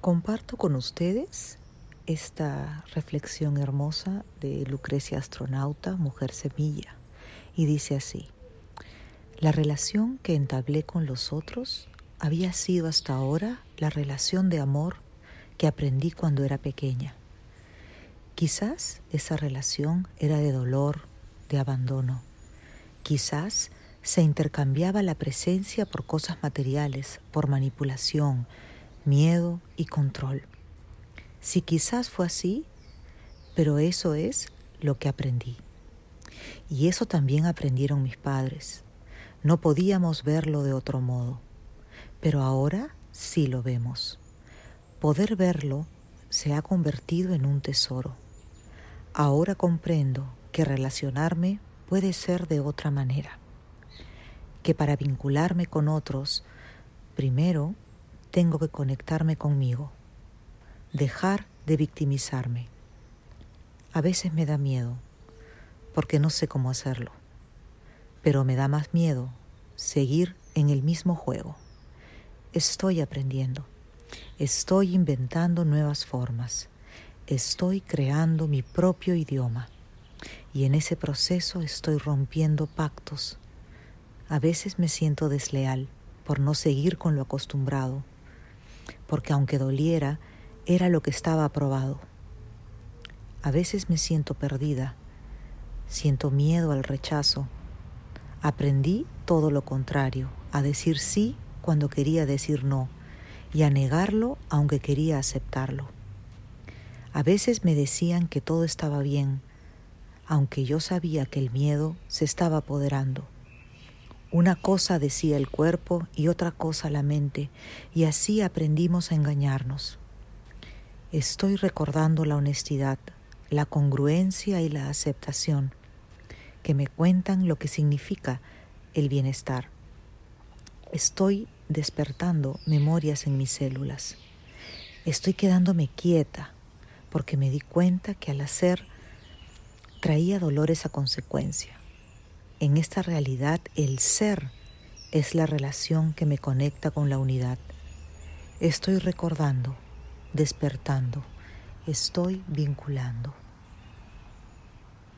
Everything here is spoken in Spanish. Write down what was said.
Comparto con ustedes esta reflexión hermosa de Lucrecia Astronauta, Mujer Semilla, y dice así, la relación que entablé con los otros había sido hasta ahora la relación de amor que aprendí cuando era pequeña. Quizás esa relación era de dolor, de abandono. Quizás se intercambiaba la presencia por cosas materiales, por manipulación, miedo y control. Si quizás fue así, pero eso es lo que aprendí. Y eso también aprendieron mis padres. No podíamos verlo de otro modo, pero ahora sí lo vemos. Poder verlo se ha convertido en un tesoro. Ahora comprendo que relacionarme puede ser de otra manera, que para vincularme con otros, primero tengo que conectarme conmigo, dejar de victimizarme. A veces me da miedo, porque no sé cómo hacerlo, pero me da más miedo seguir en el mismo juego. Estoy aprendiendo, estoy inventando nuevas formas, estoy creando mi propio idioma y en ese proceso estoy rompiendo pactos. A veces me siento desleal por no seguir con lo acostumbrado porque aunque doliera, era lo que estaba aprobado. A veces me siento perdida, siento miedo al rechazo. Aprendí todo lo contrario, a decir sí cuando quería decir no y a negarlo aunque quería aceptarlo. A veces me decían que todo estaba bien, aunque yo sabía que el miedo se estaba apoderando. Una cosa decía el cuerpo y otra cosa la mente, y así aprendimos a engañarnos. Estoy recordando la honestidad, la congruencia y la aceptación, que me cuentan lo que significa el bienestar. Estoy despertando memorias en mis células. Estoy quedándome quieta porque me di cuenta que al hacer traía dolores a consecuencia. En esta realidad el ser es la relación que me conecta con la unidad. Estoy recordando, despertando, estoy vinculando.